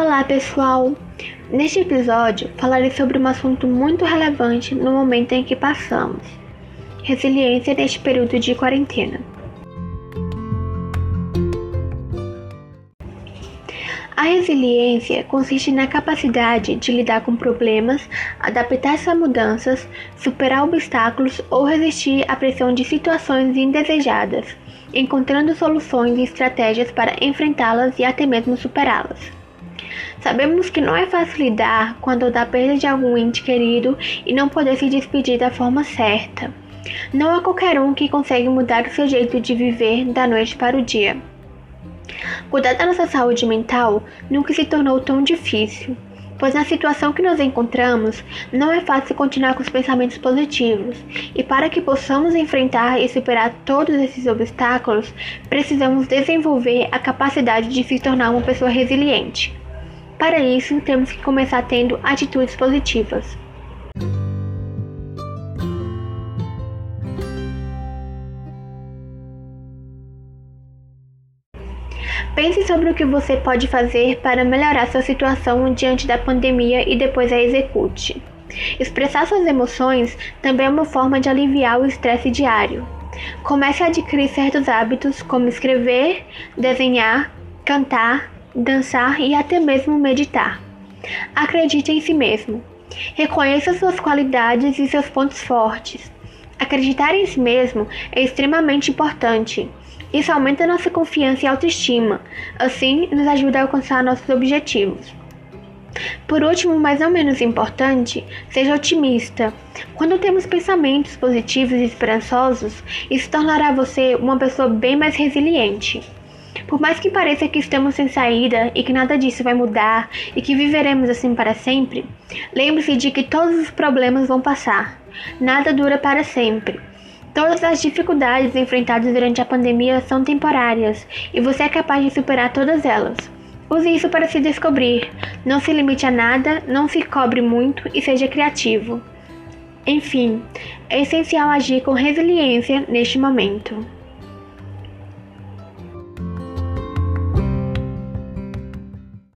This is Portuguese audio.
Olá, pessoal! Neste episódio falarei sobre um assunto muito relevante no momento em que passamos: resiliência neste período de quarentena. A resiliência consiste na capacidade de lidar com problemas, adaptar-se a mudanças, superar obstáculos ou resistir à pressão de situações indesejadas, encontrando soluções e estratégias para enfrentá-las e até mesmo superá-las. Sabemos que não é fácil lidar quando dá perda de algum ente querido e não poder se despedir da forma certa. Não é qualquer um que consegue mudar o seu jeito de viver da noite para o dia. Cuidar da nossa saúde mental nunca se tornou tão difícil, pois na situação que nos encontramos, não é fácil continuar com os pensamentos positivos, e para que possamos enfrentar e superar todos esses obstáculos, precisamos desenvolver a capacidade de se tornar uma pessoa resiliente. Para isso, temos que começar tendo atitudes positivas. Pense sobre o que você pode fazer para melhorar sua situação diante da pandemia e depois a execute. Expressar suas emoções também é uma forma de aliviar o estresse diário. Comece a adquirir certos hábitos como escrever, desenhar, cantar, dançar e até mesmo meditar. Acredite em si mesmo. Reconheça suas qualidades e seus pontos fortes. Acreditar em si mesmo é extremamente importante. Isso aumenta nossa confiança e autoestima, assim nos ajuda a alcançar nossos objetivos. Por último, mas não menos importante, seja otimista. Quando temos pensamentos positivos e esperançosos, isso tornará você uma pessoa bem mais resiliente. Por mais que pareça que estamos sem saída e que nada disso vai mudar e que viveremos assim para sempre, lembre-se de que todos os problemas vão passar. Nada dura para sempre. Todas as dificuldades enfrentadas durante a pandemia são temporárias e você é capaz de superar todas elas. Use isso para se descobrir. Não se limite a nada, não se cobre muito e seja criativo. Enfim, é essencial agir com resiliência neste momento.